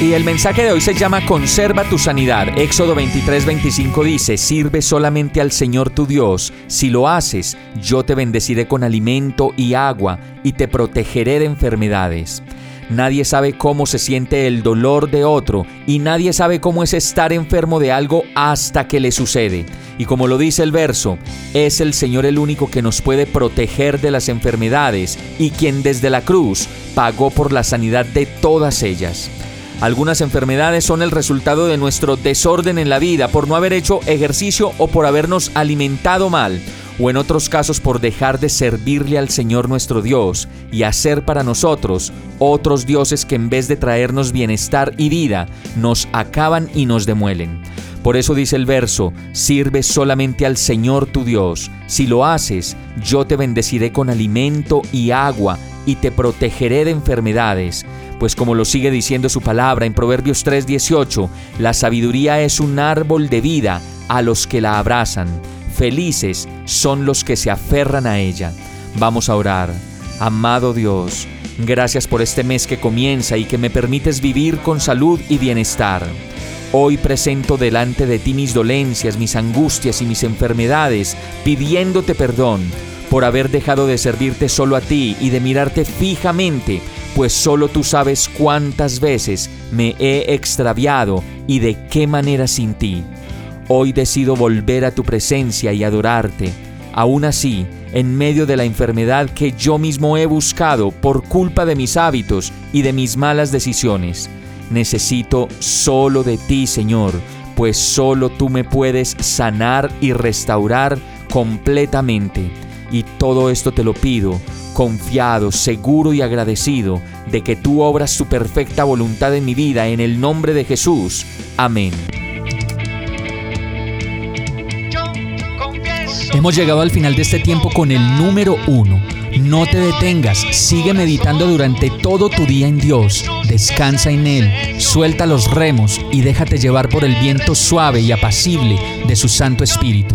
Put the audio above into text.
Y el mensaje de hoy se llama Conserva tu sanidad. Éxodo 23:25 dice, Sirve solamente al Señor tu Dios. Si lo haces, yo te bendeciré con alimento y agua y te protegeré de enfermedades. Nadie sabe cómo se siente el dolor de otro y nadie sabe cómo es estar enfermo de algo hasta que le sucede. Y como lo dice el verso, es el Señor el único que nos puede proteger de las enfermedades y quien desde la cruz pagó por la sanidad de todas ellas. Algunas enfermedades son el resultado de nuestro desorden en la vida por no haber hecho ejercicio o por habernos alimentado mal, o en otros casos por dejar de servirle al Señor nuestro Dios y hacer para nosotros otros dioses que en vez de traernos bienestar y vida, nos acaban y nos demuelen. Por eso dice el verso, sirve solamente al Señor tu Dios. Si lo haces, yo te bendeciré con alimento y agua y te protegeré de enfermedades pues como lo sigue diciendo su palabra en Proverbios 3:18, la sabiduría es un árbol de vida a los que la abrazan. Felices son los que se aferran a ella. Vamos a orar. Amado Dios, gracias por este mes que comienza y que me permites vivir con salud y bienestar. Hoy presento delante de ti mis dolencias, mis angustias y mis enfermedades, pidiéndote perdón por haber dejado de servirte solo a ti y de mirarte fijamente pues solo tú sabes cuántas veces me he extraviado y de qué manera sin ti. Hoy decido volver a tu presencia y adorarte. Aún así, en medio de la enfermedad que yo mismo he buscado por culpa de mis hábitos y de mis malas decisiones, necesito solo de ti, Señor, pues solo tú me puedes sanar y restaurar completamente. Y todo esto te lo pido confiado, seguro y agradecido de que tú obras su perfecta voluntad en mi vida en el nombre de Jesús. Amén. Hemos llegado al final de este tiempo con el número uno. No te detengas, sigue meditando durante todo tu día en Dios, descansa en Él, suelta los remos y déjate llevar por el viento suave y apacible de su Santo Espíritu.